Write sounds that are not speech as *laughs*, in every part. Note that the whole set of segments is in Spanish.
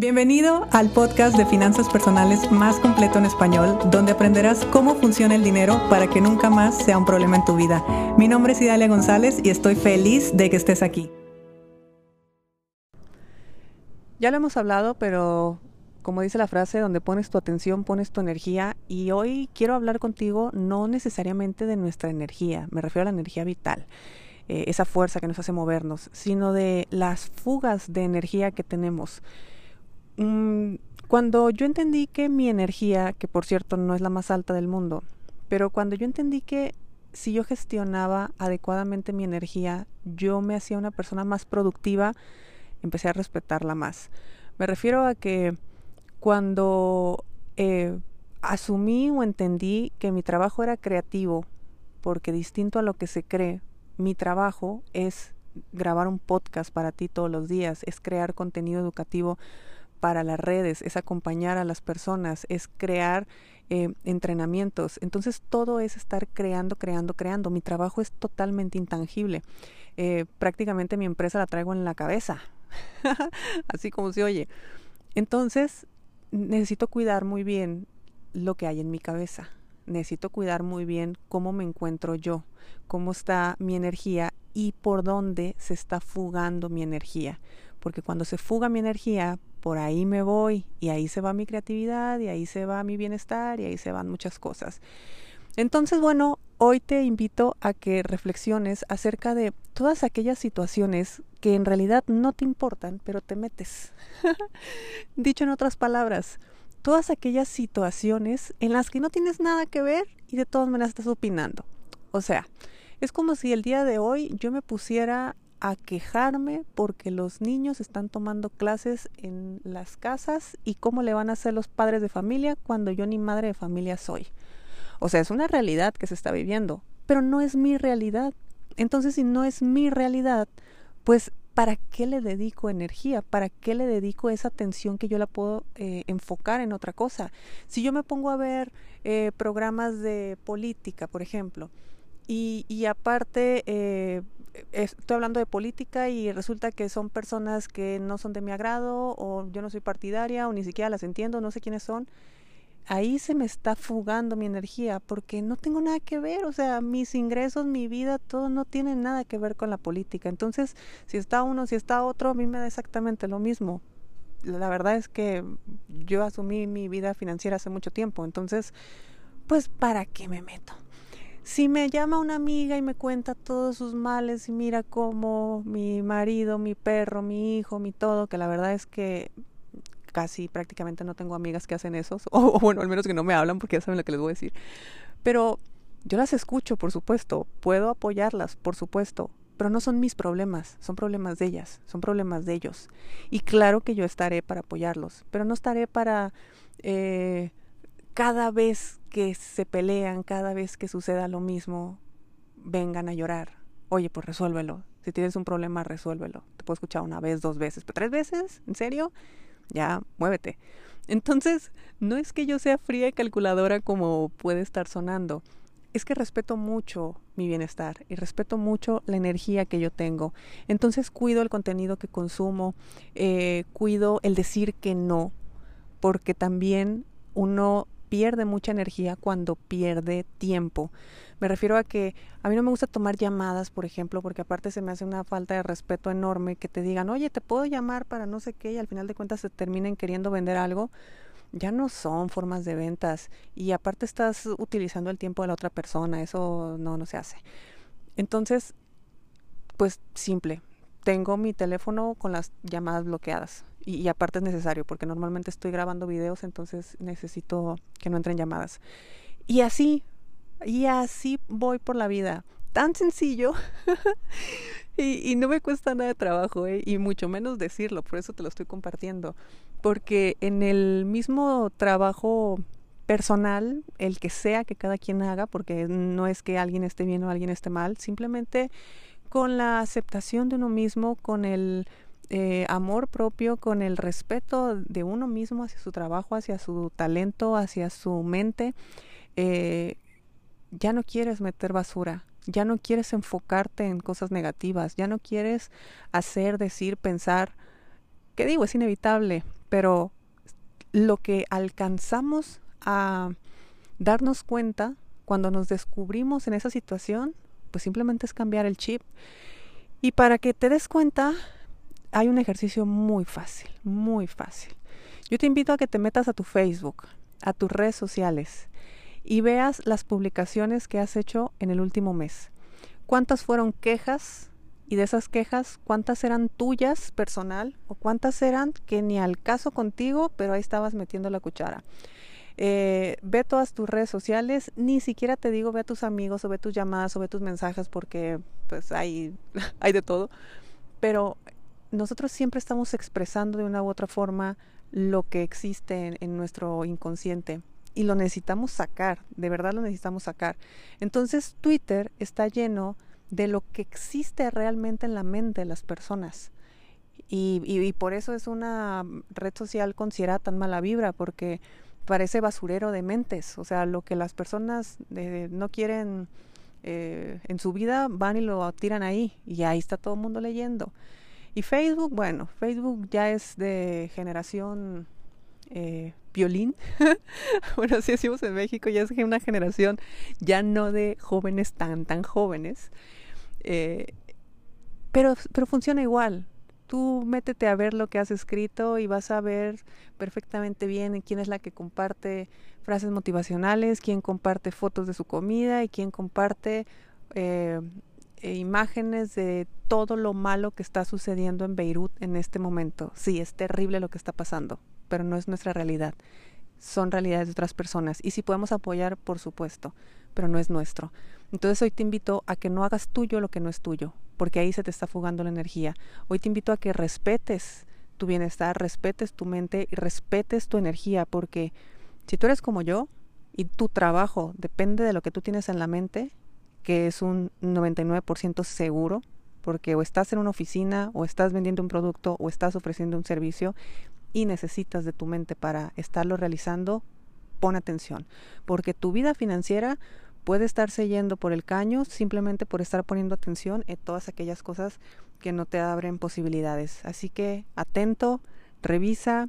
Bienvenido al podcast de finanzas personales más completo en español, donde aprenderás cómo funciona el dinero para que nunca más sea un problema en tu vida. Mi nombre es Idalia González y estoy feliz de que estés aquí. Ya lo hemos hablado, pero como dice la frase, donde pones tu atención, pones tu energía. Y hoy quiero hablar contigo no necesariamente de nuestra energía, me refiero a la energía vital. Eh, esa fuerza que nos hace movernos, sino de las fugas de energía que tenemos. Mm, cuando yo entendí que mi energía, que por cierto no es la más alta del mundo, pero cuando yo entendí que si yo gestionaba adecuadamente mi energía, yo me hacía una persona más productiva, empecé a respetarla más. Me refiero a que cuando eh, asumí o entendí que mi trabajo era creativo, porque distinto a lo que se cree, mi trabajo es grabar un podcast para ti todos los días, es crear contenido educativo para las redes, es acompañar a las personas, es crear eh, entrenamientos. Entonces todo es estar creando, creando, creando. Mi trabajo es totalmente intangible. Eh, prácticamente mi empresa la traigo en la cabeza, *laughs* así como se oye. Entonces necesito cuidar muy bien lo que hay en mi cabeza. Necesito cuidar muy bien cómo me encuentro yo, cómo está mi energía y por dónde se está fugando mi energía. Porque cuando se fuga mi energía, por ahí me voy y ahí se va mi creatividad y ahí se va mi bienestar y ahí se van muchas cosas. Entonces, bueno, hoy te invito a que reflexiones acerca de todas aquellas situaciones que en realidad no te importan, pero te metes. *laughs* Dicho en otras palabras, todas aquellas situaciones en las que no tienes nada que ver y de todas maneras estás opinando. O sea, es como si el día de hoy yo me pusiera a quejarme porque los niños están tomando clases en las casas y cómo le van a hacer los padres de familia cuando yo ni madre de familia soy. O sea, es una realidad que se está viviendo, pero no es mi realidad. Entonces, si no es mi realidad, pues ¿para qué le dedico energía? ¿Para qué le dedico esa atención que yo la puedo eh, enfocar en otra cosa? Si yo me pongo a ver eh, programas de política, por ejemplo, y, aparte eh, estoy hablando de política y resulta que son personas que no son de mi agrado o yo no soy partidaria o ni siquiera las entiendo, no sé quiénes son, ahí se me está fugando mi energía porque no tengo nada que ver, o sea, mis ingresos, mi vida, todo no tiene nada que ver con la política. Entonces, si está uno, si está otro, a mí me da exactamente lo mismo. La verdad es que yo asumí mi vida financiera hace mucho tiempo, entonces, pues, ¿para qué me meto? Si me llama una amiga y me cuenta todos sus males y mira cómo mi marido, mi perro, mi hijo, mi todo, que la verdad es que casi prácticamente no tengo amigas que hacen eso, *laughs* o, bueno, al menos que no me hablan porque ya saben lo que les voy a decir. Pero yo las escucho, por supuesto, puedo apoyarlas, por supuesto, pero no son mis problemas, son problemas de ellas, son problemas de ellos. Y claro que yo estaré para apoyarlos, pero no estaré para eh, cada vez que se pelean, cada vez que suceda lo mismo, vengan a llorar. Oye, pues resuélvelo. Si tienes un problema, resuélvelo. Te puedo escuchar una vez, dos veces, pero tres veces, ¿en serio? Ya, muévete. Entonces, no es que yo sea fría y calculadora como puede estar sonando. Es que respeto mucho mi bienestar y respeto mucho la energía que yo tengo. Entonces cuido el contenido que consumo, eh, cuido el decir que no, porque también uno pierde mucha energía cuando pierde tiempo. Me refiero a que a mí no me gusta tomar llamadas, por ejemplo, porque aparte se me hace una falta de respeto enorme que te digan, oye, te puedo llamar para no sé qué y al final de cuentas se terminen queriendo vender algo. Ya no son formas de ventas y aparte estás utilizando el tiempo de la otra persona, eso no, no se hace. Entonces, pues simple, tengo mi teléfono con las llamadas bloqueadas y, aparte es necesario porque normalmente estoy grabando videos, entonces necesito que no entren llamadas. Y así, y así voy por la vida. Tan sencillo *laughs* y, no me cuesta nada de trabajo, ¿eh? y mucho menos decirlo, por eso te lo estoy compartiendo. Porque en el mismo trabajo personal, el que sea que cada quien haga, porque no es que alguien esté bien o alguien esté mal, simplemente con la aceptación de uno mismo, con el eh, amor propio, con el respeto de uno mismo hacia su trabajo, hacia su talento, hacia su mente, eh, ya no quieres meter basura, ya no quieres enfocarte en cosas negativas, ya no quieres hacer, decir, pensar, que digo, es inevitable, pero lo que alcanzamos a darnos cuenta cuando nos descubrimos en esa situación, pues simplemente es cambiar el chip. Y para que te des cuenta, hay un ejercicio muy fácil, muy fácil. Yo te invito a que te metas a tu Facebook, a tus redes sociales y veas las publicaciones que has hecho en el último mes. ¿Cuántas fueron quejas? Y de esas quejas, ¿cuántas eran tuyas personal? ¿O cuántas eran que ni al caso contigo, pero ahí estabas metiendo la cuchara? Eh, ve todas tus redes sociales, ni siquiera te digo ve a tus amigos o ve tus llamadas o ve tus mensajes porque pues hay, *laughs* hay de todo, pero nosotros siempre estamos expresando de una u otra forma lo que existe en, nuestro inconsciente y lo necesitamos sacar, de verdad lo necesitamos sacar. Entonces Twitter está lleno de lo que existe realmente en la mente de las personas. Y, y, por eso es una red social considerada tan mala vibra, porque parece basurero de mentes. O sea, lo que las personas eh, no quieren eh, en su vida van y lo tiran ahí. Y ahí está todo el mundo leyendo. Y Facebook, bueno, Facebook ya es de generación eh, violín. *laughs* bueno, así decimos en México, ya es una generación ya no de jóvenes tan, tan jóvenes. Eh, pero, pero funciona igual. Tú métete a ver lo que has escrito y vas a ver perfectamente bien quién es la que comparte frases motivacionales, quién comparte fotos de su comida y quién comparte eh, e imágenes de todo lo malo que está sucediendo en Beirut en este momento. Sí, es terrible lo que está pasando, pero no es nuestra realidad. Son realidades de otras personas. Y si podemos apoyar, por supuesto, pero no es nuestro. Entonces hoy te invito a que no hagas tuyo lo que no es tuyo, porque ahí se te está fugando la energía. Hoy te invito a que respetes tu bienestar, respetes tu mente y respetes tu energía, porque si tú eres como yo y tu trabajo depende de lo que tú tienes en la mente, que es un 99% seguro, porque o estás en una oficina, o estás vendiendo un producto, o estás ofreciendo un servicio y necesitas de tu mente para estarlo realizando, pon atención, porque tu vida financiera puede estarse yendo por el caño simplemente por estar poniendo atención en todas aquellas cosas que no te abren posibilidades. Así que atento, revisa,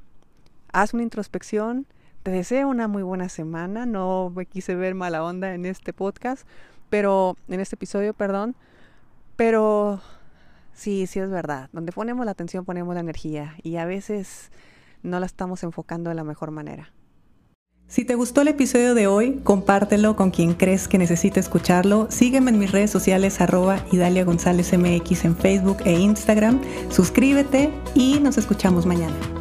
haz una introspección. Te deseo una muy buena semana. No me quise ver mala onda en este podcast, pero en este episodio, perdón, pero sí, sí es verdad, donde ponemos la atención ponemos la energía y a veces no la estamos enfocando de la mejor manera. Si te gustó el episodio de hoy, compártelo con quien crees que necesite escucharlo. Sígueme en mis redes sociales arroba Idalia González MX en Facebook e Instagram. Suscríbete y nos escuchamos mañana.